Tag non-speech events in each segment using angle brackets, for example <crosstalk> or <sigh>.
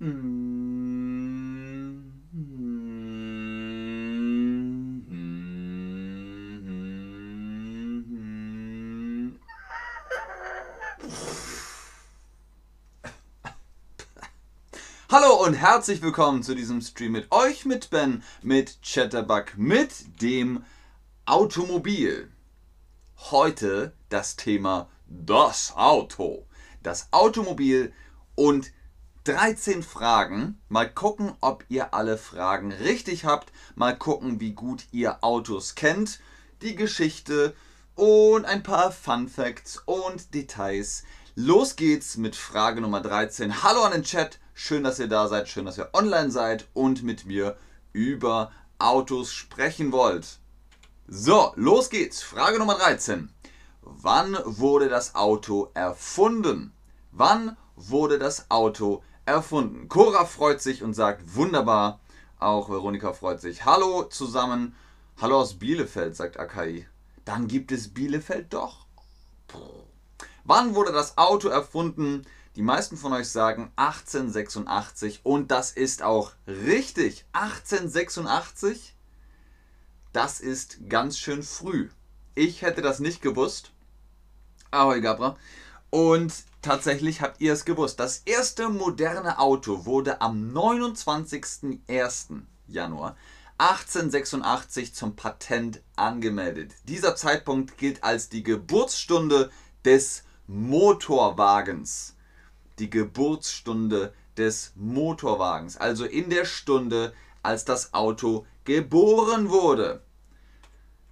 <laughs> Hallo und herzlich willkommen zu diesem Stream mit euch, mit Ben, mit Chatterbug, mit dem Automobil. Heute das Thema das Auto. Das Automobil und 13 Fragen. Mal gucken, ob ihr alle Fragen richtig habt. Mal gucken, wie gut ihr Autos kennt. Die Geschichte und ein paar Fun Facts und Details. Los geht's mit Frage Nummer 13. Hallo an den Chat. Schön, dass ihr da seid, schön, dass ihr online seid und mit mir über Autos sprechen wollt. So, los geht's. Frage Nummer 13. Wann wurde das Auto erfunden? Wann wurde das Auto erfunden? Cora freut sich und sagt wunderbar. Auch Veronika freut sich. Hallo zusammen. Hallo aus Bielefeld, sagt Akai. Dann gibt es Bielefeld doch. Wann wurde das Auto erfunden? Die meisten von euch sagen 1886 und das ist auch richtig. 1886, das ist ganz schön früh. Ich hätte das nicht gewusst. Ahoi Gabra. Und tatsächlich habt ihr es gewusst. Das erste moderne Auto wurde am 29.01. Januar 1886 zum Patent angemeldet. Dieser Zeitpunkt gilt als die Geburtsstunde des Motorwagens die Geburtsstunde des Motorwagens, also in der Stunde, als das Auto geboren wurde.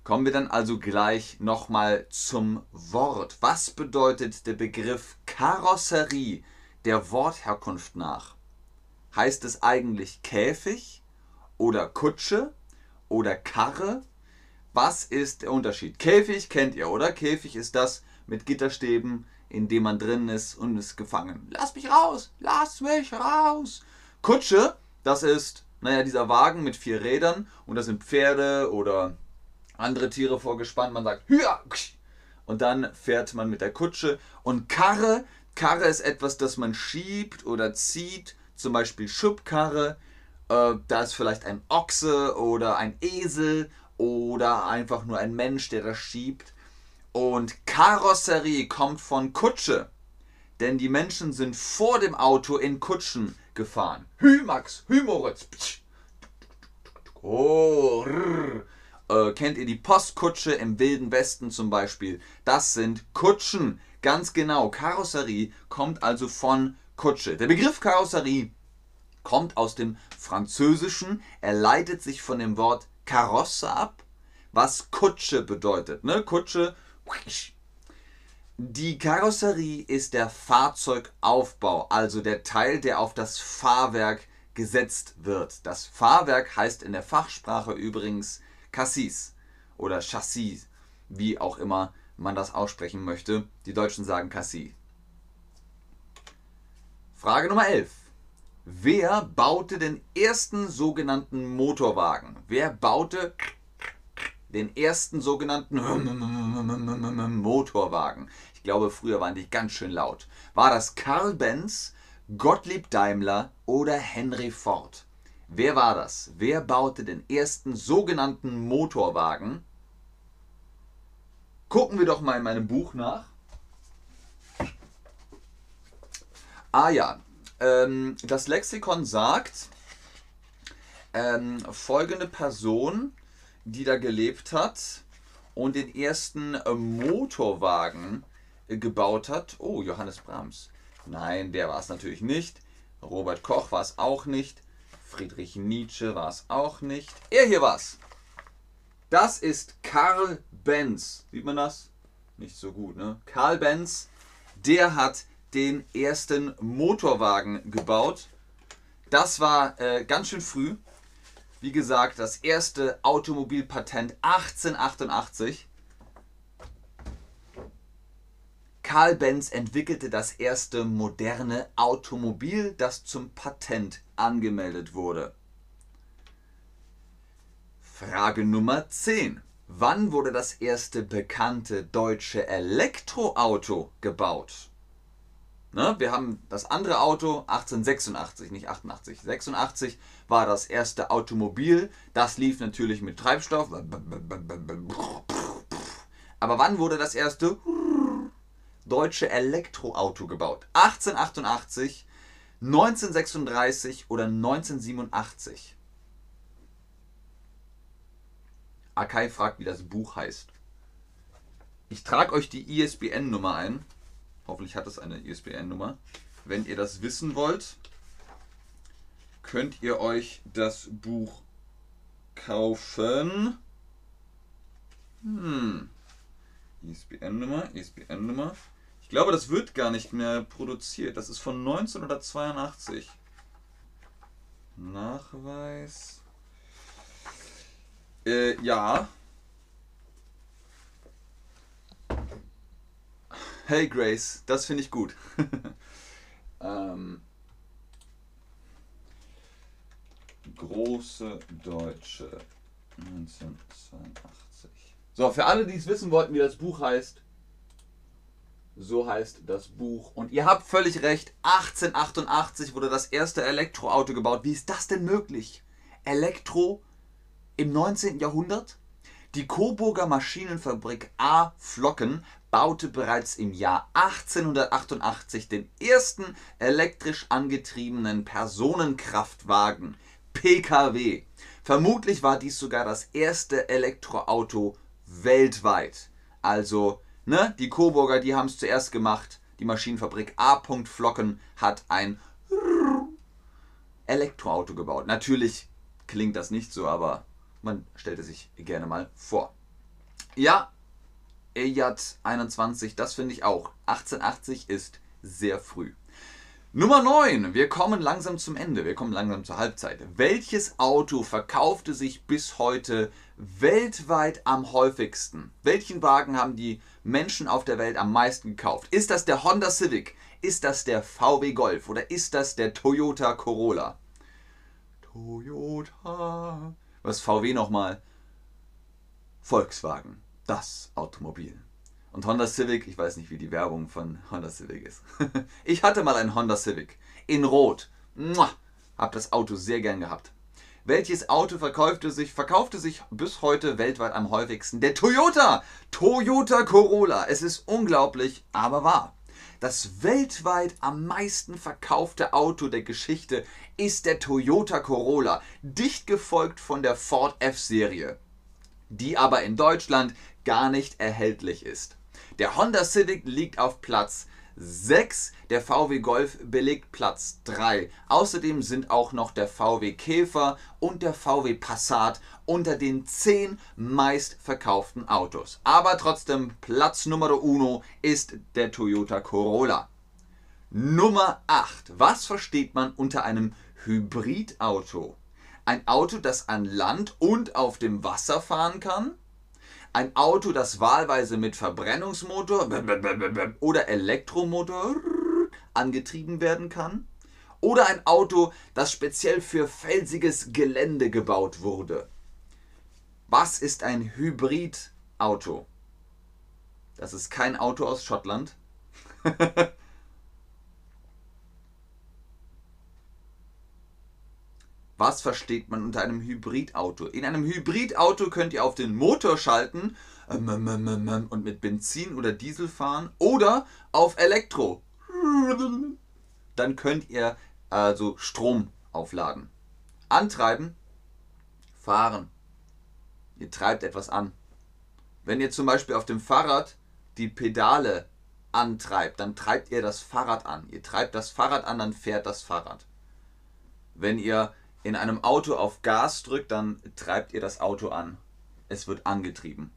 Kommen wir dann also gleich nochmal zum Wort. Was bedeutet der Begriff Karosserie der Wortherkunft nach? Heißt es eigentlich Käfig oder Kutsche oder Karre? Was ist der Unterschied? Käfig kennt ihr, oder? Käfig ist das mit Gitterstäben, in dem man drin ist und ist gefangen. Lass mich raus! Lass mich raus! Kutsche, das ist, naja, dieser Wagen mit vier Rädern und da sind Pferde oder andere Tiere vorgespannt. Man sagt, Hüa! Und dann fährt man mit der Kutsche. Und Karre, Karre ist etwas, das man schiebt oder zieht, zum Beispiel Schubkarre. Äh, da ist vielleicht ein Ochse oder ein Esel oder einfach nur ein Mensch, der das schiebt. Und Karosserie kommt von Kutsche. Denn die Menschen sind vor dem Auto in Kutschen gefahren. Hü Max, Hü Moritz. Oh, äh, kennt ihr die Postkutsche im Wilden Westen zum Beispiel? Das sind Kutschen. Ganz genau. Karosserie kommt also von Kutsche. Der Begriff Karosserie kommt aus dem Französischen. Er leitet sich von dem Wort Karosse ab, was Kutsche bedeutet. Ne? Kutsche die Karosserie ist der Fahrzeugaufbau, also der Teil, der auf das Fahrwerk gesetzt wird. Das Fahrwerk heißt in der Fachsprache übrigens Cassis oder Chassis, wie auch immer man das aussprechen möchte. Die Deutschen sagen Cassis. Frage Nummer 11. Wer baute den ersten sogenannten Motorwagen? Wer baute den ersten sogenannten <laughs> Motorwagen. Ich glaube, früher waren die ganz schön laut. War das Karl Benz, Gottlieb Daimler oder Henry Ford? Wer war das? Wer baute den ersten sogenannten Motorwagen? Gucken wir doch mal in meinem Buch nach. Ah ja, ähm, das Lexikon sagt, ähm, folgende Person die da gelebt hat und den ersten äh, Motorwagen äh, gebaut hat. Oh, Johannes Brahms. Nein, der war es natürlich nicht. Robert Koch war es auch nicht. Friedrich Nietzsche war es auch nicht. Er hier war es. Das ist Karl Benz. Sieht man das? Nicht so gut, ne? Karl Benz, der hat den ersten Motorwagen gebaut. Das war äh, ganz schön früh. Wie gesagt, das erste Automobilpatent 1888. Karl Benz entwickelte das erste moderne Automobil, das zum Patent angemeldet wurde. Frage Nummer 10. Wann wurde das erste bekannte deutsche Elektroauto gebaut? Ne? Wir haben das andere Auto 1886, nicht 88. 86 war das erste Automobil. Das lief natürlich mit Treibstoff. Aber wann wurde das erste deutsche Elektroauto gebaut? 1888, 1936 oder 1987? Akai fragt, wie das Buch heißt. Ich trage euch die ISBN-Nummer ein. Hoffentlich hat es eine ISBN-Nummer. Wenn ihr das wissen wollt, könnt ihr euch das Buch kaufen. Hm. ISBN-Nummer, ISBN-Nummer. Ich glaube, das wird gar nicht mehr produziert. Das ist von 1982. Nachweis. Äh, ja. Hey Grace, das finde ich gut. <laughs> ähm, große Deutsche 1982. So, für alle, die es wissen wollten, wie das Buch heißt, so heißt das Buch. Und ihr habt völlig recht, 1888 wurde das erste Elektroauto gebaut. Wie ist das denn möglich? Elektro im 19. Jahrhundert? Die Coburger Maschinenfabrik A. Flocken baute bereits im Jahr 1888 den ersten elektrisch angetriebenen Personenkraftwagen PKW. Vermutlich war dies sogar das erste Elektroauto weltweit. Also, ne, die Coburger, die haben es zuerst gemacht. Die Maschinenfabrik A. Flocken hat ein Elektroauto gebaut. Natürlich klingt das nicht so, aber man stellt es sich gerne mal vor. Ja, EJAT 21, das finde ich auch. 1880 ist sehr früh. Nummer 9. Wir kommen langsam zum Ende. Wir kommen langsam zur Halbzeit. Welches Auto verkaufte sich bis heute weltweit am häufigsten? Welchen Wagen haben die Menschen auf der Welt am meisten gekauft? Ist das der Honda Civic? Ist das der VW Golf? Oder ist das der Toyota Corolla? Toyota. Was VW nochmal? Volkswagen das Automobil. Und Honda Civic, ich weiß nicht, wie die Werbung von Honda Civic ist. <laughs> ich hatte mal einen Honda Civic in Rot. Hab das Auto sehr gern gehabt. Welches Auto verkaufte sich, verkaufte sich bis heute weltweit am häufigsten? Der Toyota! Toyota Corolla. Es ist unglaublich, aber wahr. Das weltweit am meisten verkaufte Auto der Geschichte ist der Toyota Corolla, dicht gefolgt von der Ford F-Serie, die aber in Deutschland gar nicht erhältlich ist. Der Honda Civic liegt auf Platz 6, der VW Golf belegt Platz 3. Außerdem sind auch noch der VW Käfer und der VW Passat unter den 10 meistverkauften Autos. Aber trotzdem Platz Nummer uno ist der Toyota Corolla. Nummer 8. Was versteht man unter einem Hybridauto? Ein Auto, das an Land und auf dem Wasser fahren kann? Ein Auto, das wahlweise mit Verbrennungsmotor oder Elektromotor angetrieben werden kann. Oder ein Auto, das speziell für felsiges Gelände gebaut wurde. Was ist ein Hybridauto? Das ist kein Auto aus Schottland. <laughs> Was versteht man unter einem Hybridauto? In einem Hybridauto könnt ihr auf den Motor schalten ähm, und mit Benzin oder Diesel fahren oder auf Elektro. Dann könnt ihr also Strom aufladen. Antreiben, fahren. Ihr treibt etwas an. Wenn ihr zum Beispiel auf dem Fahrrad die Pedale antreibt, dann treibt ihr das Fahrrad an. Ihr treibt das Fahrrad an, dann fährt das Fahrrad. Wenn ihr in einem Auto auf Gas drückt, dann treibt ihr das Auto an. Es wird angetrieben.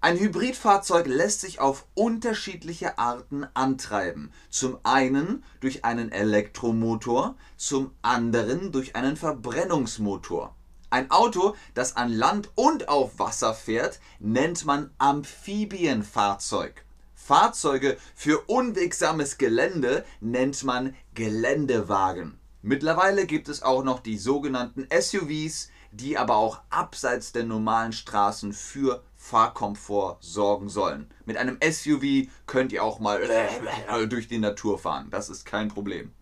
Ein Hybridfahrzeug lässt sich auf unterschiedliche Arten antreiben. Zum einen durch einen Elektromotor, zum anderen durch einen Verbrennungsmotor. Ein Auto, das an Land und auf Wasser fährt, nennt man Amphibienfahrzeug. Fahrzeuge für unwegsames Gelände nennt man Geländewagen. Mittlerweile gibt es auch noch die sogenannten SUVs, die aber auch abseits der normalen Straßen für Fahrkomfort sorgen sollen. Mit einem SUV könnt ihr auch mal durch die Natur fahren. Das ist kein Problem.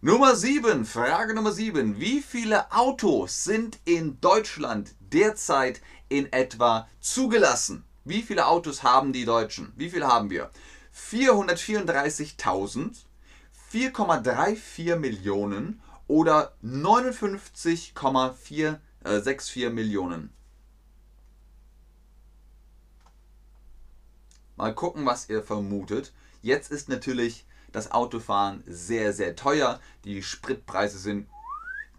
Nummer 7, Frage Nummer 7. Wie viele Autos sind in Deutschland derzeit in etwa zugelassen? Wie viele Autos haben die Deutschen? Wie viele haben wir? 434.000, 4,34 Millionen oder 59,464 äh, Millionen. Mal gucken, was ihr vermutet. Jetzt ist natürlich das Autofahren sehr, sehr teuer. Die Spritpreise sind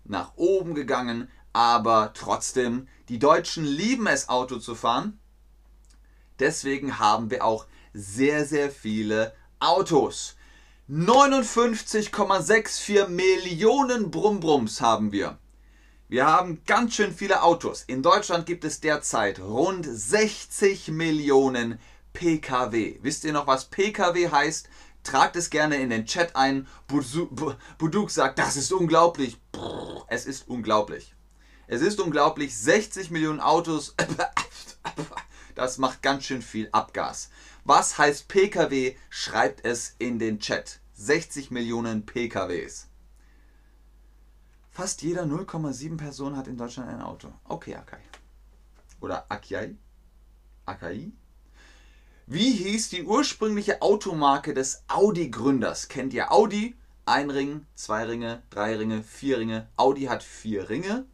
nach oben gegangen, aber trotzdem, die Deutschen lieben es, Auto zu fahren. Deswegen haben wir auch sehr, sehr viele Autos. 59,64 Millionen Brumbrums haben wir. Wir haben ganz schön viele Autos. In Deutschland gibt es derzeit rund 60 Millionen Pkw. Wisst ihr noch, was Pkw heißt? Tragt es gerne in den Chat ein. Buduk sagt, das ist unglaublich. Es ist unglaublich. Es ist unglaublich. 60 Millionen Autos. <laughs> Das macht ganz schön viel Abgas. Was heißt Pkw? Schreibt es in den Chat. 60 Millionen PKWs. Fast jeder 0,7 Person hat in Deutschland ein Auto. Okay, Akai. Oder Akai? Akai? Wie hieß die ursprüngliche Automarke des Audi-Gründers? Kennt ihr Audi? Ein Ring, zwei Ringe, drei Ringe, vier Ringe. Audi hat vier Ringe.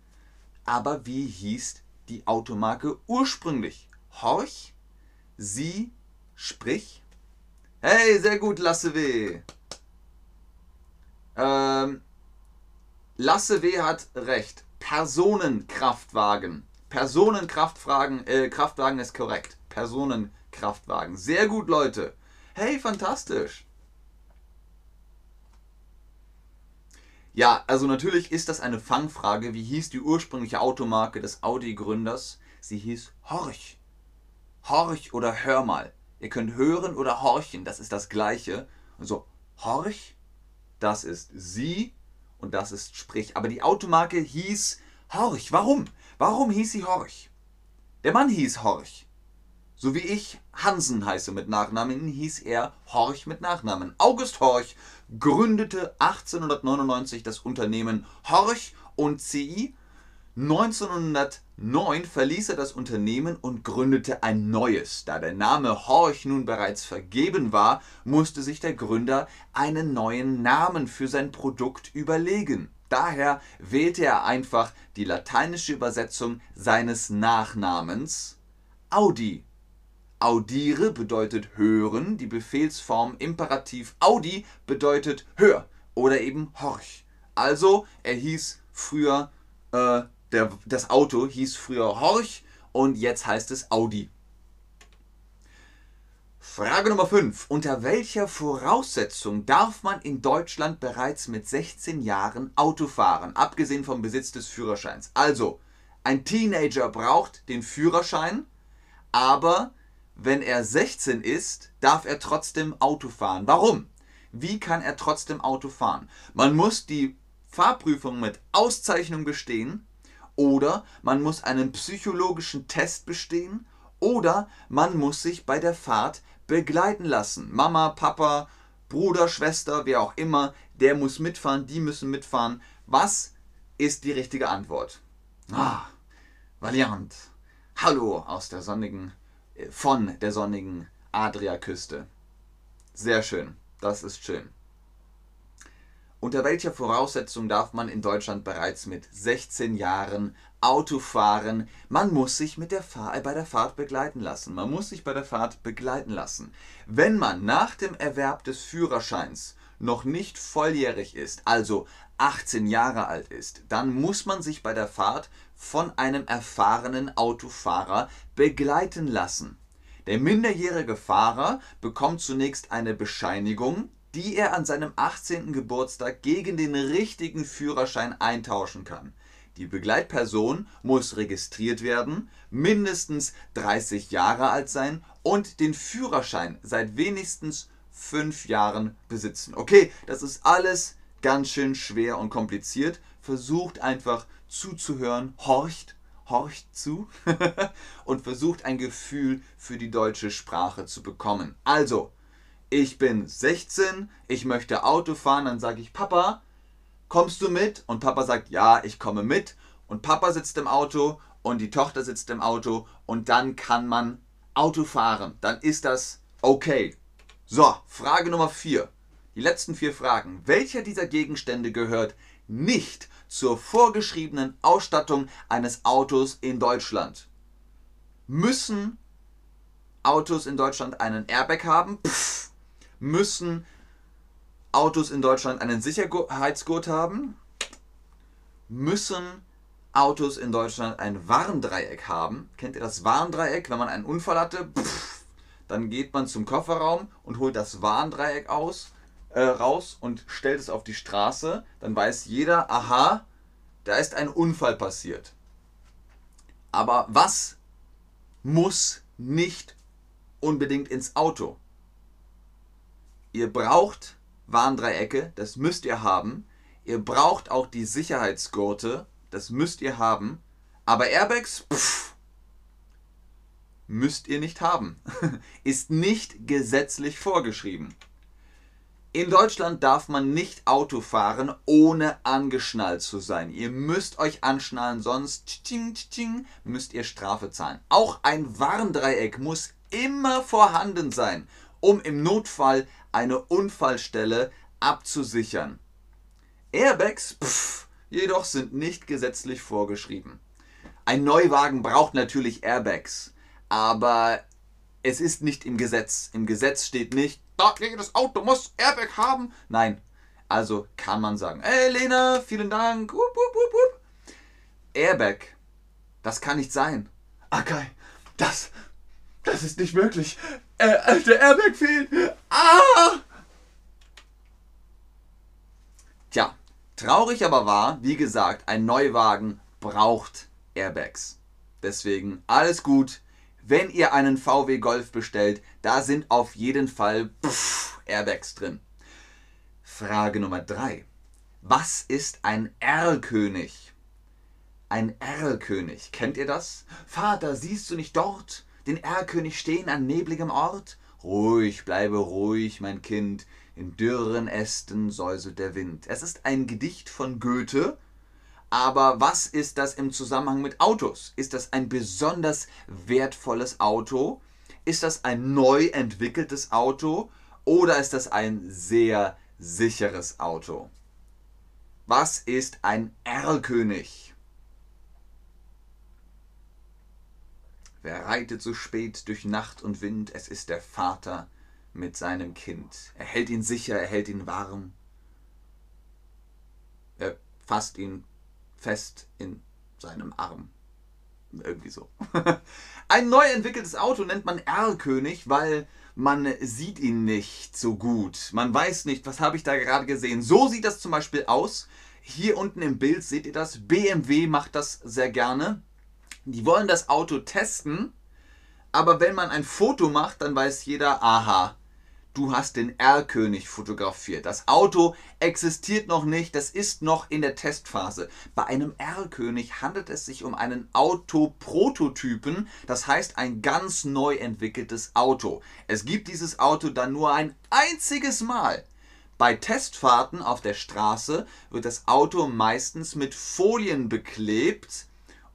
Aber wie hieß die Automarke ursprünglich? Horch? Sie? Sprich? Hey, sehr gut, Lasse W. Ähm, Lasse W hat recht. Personenkraftwagen. Personenkraftwagen äh, Kraftwagen ist korrekt. Personenkraftwagen. Kraftwagen. Sehr gut, Leute. Hey, fantastisch. Ja, also natürlich ist das eine Fangfrage. Wie hieß die ursprüngliche Automarke des Audi-Gründers? Sie hieß Horch. Horch oder Hör mal. Ihr könnt hören oder horchen, das ist das gleiche. Also Horch, das ist sie und das ist Sprich. Aber die Automarke hieß Horch. Warum? Warum hieß sie Horch? Der Mann hieß Horch. So wie ich Hansen heiße mit Nachnamen, hieß er Horch mit Nachnamen. August Horch gründete 1899 das Unternehmen Horch und CI. 1909 verließ er das Unternehmen und gründete ein neues. Da der Name Horch nun bereits vergeben war, musste sich der Gründer einen neuen Namen für sein Produkt überlegen. Daher wählte er einfach die lateinische Übersetzung seines Nachnamens Audi Audiere bedeutet hören, die Befehlsform Imperativ Audi bedeutet hör oder eben horch. Also er hieß früher, äh, der, das Auto hieß früher Horch und jetzt heißt es Audi. Frage Nummer 5. Unter welcher Voraussetzung darf man in Deutschland bereits mit 16 Jahren Auto fahren, abgesehen vom Besitz des Führerscheins? Also, ein Teenager braucht den Führerschein, aber wenn er 16 ist, darf er trotzdem Auto fahren. Warum? Wie kann er trotzdem Auto fahren? Man muss die Fahrprüfung mit Auszeichnung bestehen oder man muss einen psychologischen Test bestehen oder man muss sich bei der Fahrt begleiten lassen. Mama, Papa, Bruder, Schwester, wer auch immer, der muss mitfahren, die müssen mitfahren. Was ist die richtige Antwort? Ah, Valiant. Hallo aus der sonnigen von der sonnigen Adriaküste. Sehr schön, das ist schön. Unter welcher Voraussetzung darf man in Deutschland bereits mit 16 Jahren Auto fahren? Man muss sich mit der Fahr bei der Fahrt begleiten lassen. Man muss sich bei der Fahrt begleiten lassen. Wenn man nach dem Erwerb des Führerscheins noch nicht volljährig ist, also 18 Jahre alt ist, dann muss man sich bei der Fahrt von einem erfahrenen Autofahrer begleiten lassen. Der minderjährige Fahrer bekommt zunächst eine Bescheinigung, die er an seinem 18. Geburtstag gegen den richtigen Führerschein eintauschen kann. Die Begleitperson muss registriert werden, mindestens 30 Jahre alt sein und den Führerschein seit wenigstens 5 Jahren besitzen. Okay, das ist alles ganz schön schwer und kompliziert. Versucht einfach zuzuhören, horcht, horcht zu <laughs> und versucht ein Gefühl für die deutsche Sprache zu bekommen. Also, ich bin 16, ich möchte Auto fahren, dann sage ich, Papa, kommst du mit? Und Papa sagt, ja, ich komme mit. Und Papa sitzt im Auto und die Tochter sitzt im Auto und dann kann man Auto fahren. Dann ist das okay. So, Frage Nummer 4. Die letzten vier Fragen. Welcher dieser Gegenstände gehört nicht zur vorgeschriebenen Ausstattung eines Autos in Deutschland? Müssen Autos in Deutschland einen Airbag haben? Pff. Müssen Autos in Deutschland einen Sicherheitsgurt haben? Müssen Autos in Deutschland ein Warndreieck haben? Kennt ihr das Warndreieck? Wenn man einen Unfall hatte, pff, dann geht man zum Kofferraum und holt das Warndreieck aus, äh, raus und stellt es auf die Straße. Dann weiß jeder, aha, da ist ein Unfall passiert. Aber was muss nicht unbedingt ins Auto? Ihr braucht Warndreiecke, das müsst ihr haben. Ihr braucht auch die Sicherheitsgurte, das müsst ihr haben. Aber Airbags, pff, müsst ihr nicht haben. <laughs> Ist nicht gesetzlich vorgeschrieben. In Deutschland darf man nicht Auto fahren, ohne angeschnallt zu sein. Ihr müsst euch anschnallen, sonst tsching, tsching, müsst ihr Strafe zahlen. Auch ein Warndreieck muss immer vorhanden sein, um im Notfall eine Unfallstelle abzusichern. Airbags pff, jedoch sind nicht gesetzlich vorgeschrieben. Ein Neuwagen braucht natürlich Airbags, aber es ist nicht im Gesetz. Im Gesetz steht nicht, jedes Auto muss Airbag haben. Nein, also kann man sagen, hey Lena, vielen Dank. Wupp, wupp, wupp, Airbag, das kann nicht sein. Okay, das, das ist nicht möglich. Äh, der Airbag fehlt. Ah! Tja, traurig aber wahr, wie gesagt, ein Neuwagen braucht Airbags. Deswegen alles gut, wenn ihr einen VW Golf bestellt, da sind auf jeden Fall pff, Airbags drin. Frage Nummer 3. Was ist ein Erlkönig? Ein Erlkönig, kennt ihr das? Vater, siehst du nicht dort den Erlkönig stehen an nebligem Ort? Ruhig, bleibe ruhig, mein Kind, in dürren Ästen säuselt der Wind. Es ist ein Gedicht von Goethe, aber was ist das im Zusammenhang mit Autos? Ist das ein besonders wertvolles Auto? Ist das ein neu entwickeltes Auto? Oder ist das ein sehr sicheres Auto? Was ist ein Erlkönig? Wer reitet so spät durch Nacht und Wind? Es ist der Vater mit seinem Kind. Er hält ihn sicher, er hält ihn warm. Er fasst ihn fest in seinem Arm. Irgendwie so. <laughs> Ein neu entwickeltes Auto nennt man R-König, weil man sieht ihn nicht so gut. Man weiß nicht, was habe ich da gerade gesehen. So sieht das zum Beispiel aus. Hier unten im Bild seht ihr das. BMW macht das sehr gerne. Die wollen das Auto testen, aber wenn man ein Foto macht, dann weiß jeder, aha, du hast den Erlkönig fotografiert. Das Auto existiert noch nicht, das ist noch in der Testphase. Bei einem Erlkönig handelt es sich um einen Autoprototypen, das heißt ein ganz neu entwickeltes Auto. Es gibt dieses Auto dann nur ein einziges Mal. Bei Testfahrten auf der Straße wird das Auto meistens mit Folien beklebt,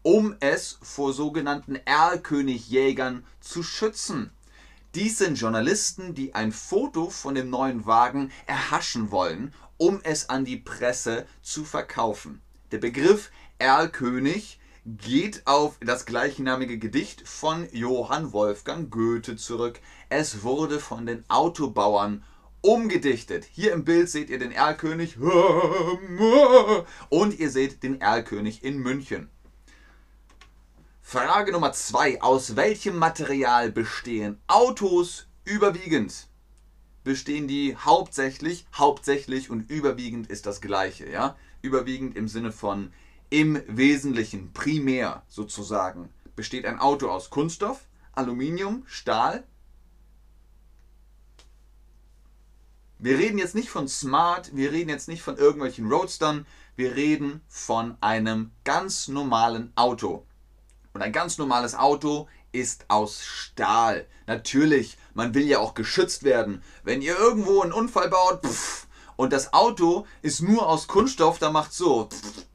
um es vor sogenannten Erlkönigjägern zu schützen. Dies sind Journalisten, die ein Foto von dem neuen Wagen erhaschen wollen, um es an die Presse zu verkaufen. Der Begriff Erlkönig geht auf das gleichnamige Gedicht von Johann Wolfgang Goethe zurück. Es wurde von den Autobauern umgedichtet. Hier im Bild seht ihr den Erlkönig <laughs> und ihr seht den Erlkönig in München. Frage Nummer zwei. Aus welchem Material bestehen Autos überwiegend? Bestehen die hauptsächlich, hauptsächlich und überwiegend ist das gleiche, ja? Überwiegend im Sinne von im Wesentlichen, primär sozusagen, besteht ein Auto aus Kunststoff, Aluminium, Stahl. Wir reden jetzt nicht von Smart, wir reden jetzt nicht von irgendwelchen Roadstern, wir reden von einem ganz normalen Auto. Und ein ganz normales Auto ist aus Stahl. Natürlich, man will ja auch geschützt werden. Wenn ihr irgendwo einen Unfall baut pff, und das Auto ist nur aus Kunststoff, dann macht so. Pff.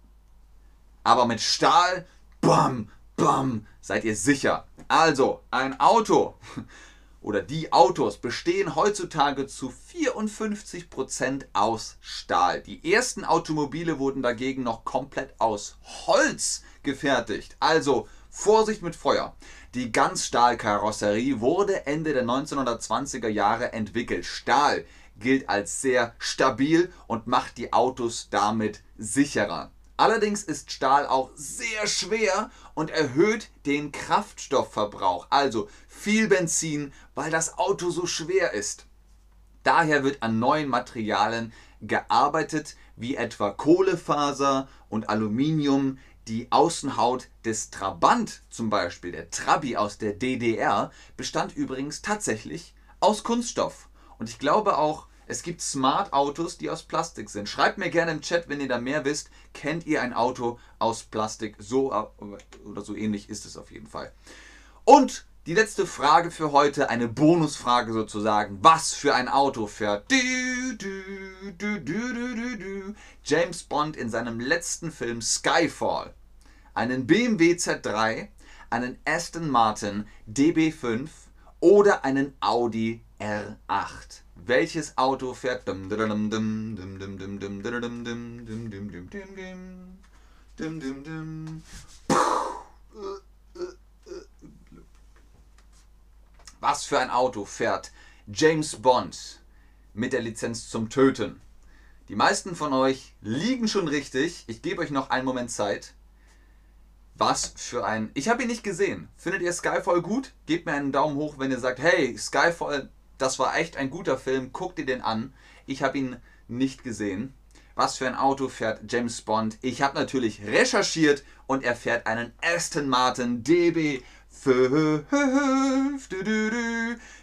Aber mit Stahl, bam, bam, seid ihr sicher. Also, ein Auto <laughs> oder die Autos bestehen heutzutage zu 54% aus Stahl. Die ersten Automobile wurden dagegen noch komplett aus Holz gefertigt. Also Vorsicht mit Feuer. Die Ganzstahlkarosserie wurde Ende der 1920er Jahre entwickelt. Stahl gilt als sehr stabil und macht die Autos damit sicherer. Allerdings ist Stahl auch sehr schwer und erhöht den Kraftstoffverbrauch, also viel Benzin, weil das Auto so schwer ist. Daher wird an neuen Materialien gearbeitet, wie etwa Kohlefaser und Aluminium, die Außenhaut des Trabant zum Beispiel, der Trabi aus der DDR, bestand übrigens tatsächlich aus Kunststoff. Und ich glaube auch, es gibt Smart-Autos, die aus Plastik sind. Schreibt mir gerne im Chat, wenn ihr da mehr wisst. Kennt ihr ein Auto aus Plastik? So oder so ähnlich ist es auf jeden Fall. Und die letzte Frage für heute, eine Bonusfrage sozusagen. Was für ein Auto fährt du, du, du, James Bond in seinem letzten Film Skyfall? Einen BMW Z3, einen Aston Martin DB5 oder einen Audi R8? Welches Auto fährt? Was für ein Auto fährt James Bond mit der Lizenz zum Töten? Die meisten von euch liegen schon richtig. Ich gebe euch noch einen Moment Zeit. Was für ein. Ich habe ihn nicht gesehen. Findet ihr Skyfall gut? Gebt mir einen Daumen hoch, wenn ihr sagt, hey, Skyfall, das war echt ein guter Film. Guckt ihr den an. Ich habe ihn nicht gesehen. Was für ein Auto fährt James Bond? Ich habe natürlich recherchiert und er fährt einen Aston Martin DB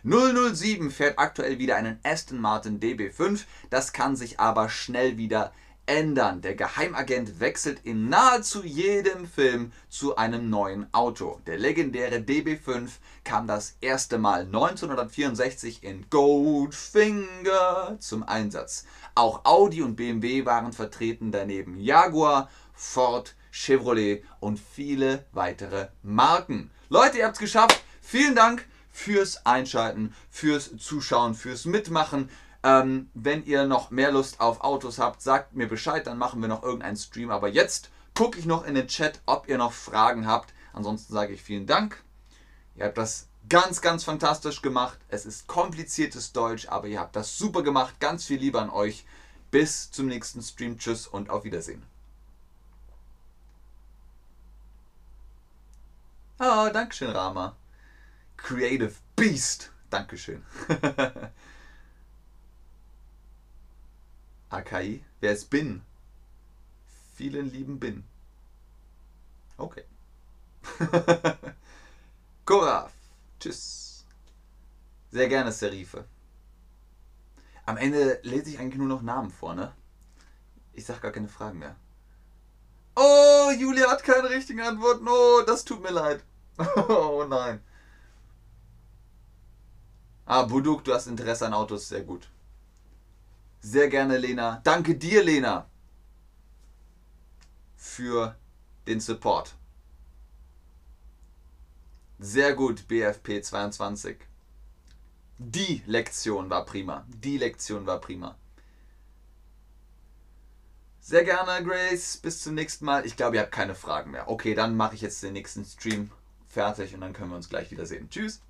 007 fährt aktuell wieder einen Aston Martin DB5. Das kann sich aber schnell wieder ändern. Der Geheimagent wechselt in nahezu jedem Film zu einem neuen Auto. Der legendäre DB5 kam das erste Mal 1964 in Goldfinger zum Einsatz. Auch Audi und BMW waren vertreten, daneben Jaguar, Ford, Chevrolet und viele weitere Marken. Leute, ihr habt es geschafft. Vielen Dank fürs Einschalten, fürs Zuschauen, fürs Mitmachen. Ähm, wenn ihr noch mehr Lust auf Autos habt, sagt mir Bescheid, dann machen wir noch irgendeinen Stream. Aber jetzt gucke ich noch in den Chat, ob ihr noch Fragen habt. Ansonsten sage ich vielen Dank. Ihr habt das ganz, ganz fantastisch gemacht. Es ist kompliziertes Deutsch, aber ihr habt das super gemacht. Ganz viel Liebe an euch. Bis zum nächsten Stream. Tschüss und auf Wiedersehen. Oh, Dankeschön, Rama. Creative Beast. Dankeschön. <laughs> AKI. Wer ist Bin? Vielen lieben Bin. Okay. <laughs> Koraf. Tschüss. Sehr gerne, Serife. Am Ende lese ich eigentlich nur noch Namen vor, ne? Ich sag gar keine Fragen mehr. Oh, Julia hat keine richtige Antwort. Oh, das tut mir leid. <laughs> oh nein. Ah, Buduk, du hast Interesse an Autos, sehr gut. Sehr gerne, Lena. Danke dir, Lena, für den Support. Sehr gut, BFP 22. Die Lektion war prima. Die Lektion war prima. Sehr gerne, Grace. Bis zum nächsten Mal. Ich glaube, ihr habt keine Fragen mehr. Okay, dann mache ich jetzt den nächsten Stream fertig und dann können wir uns gleich wiedersehen. Tschüss.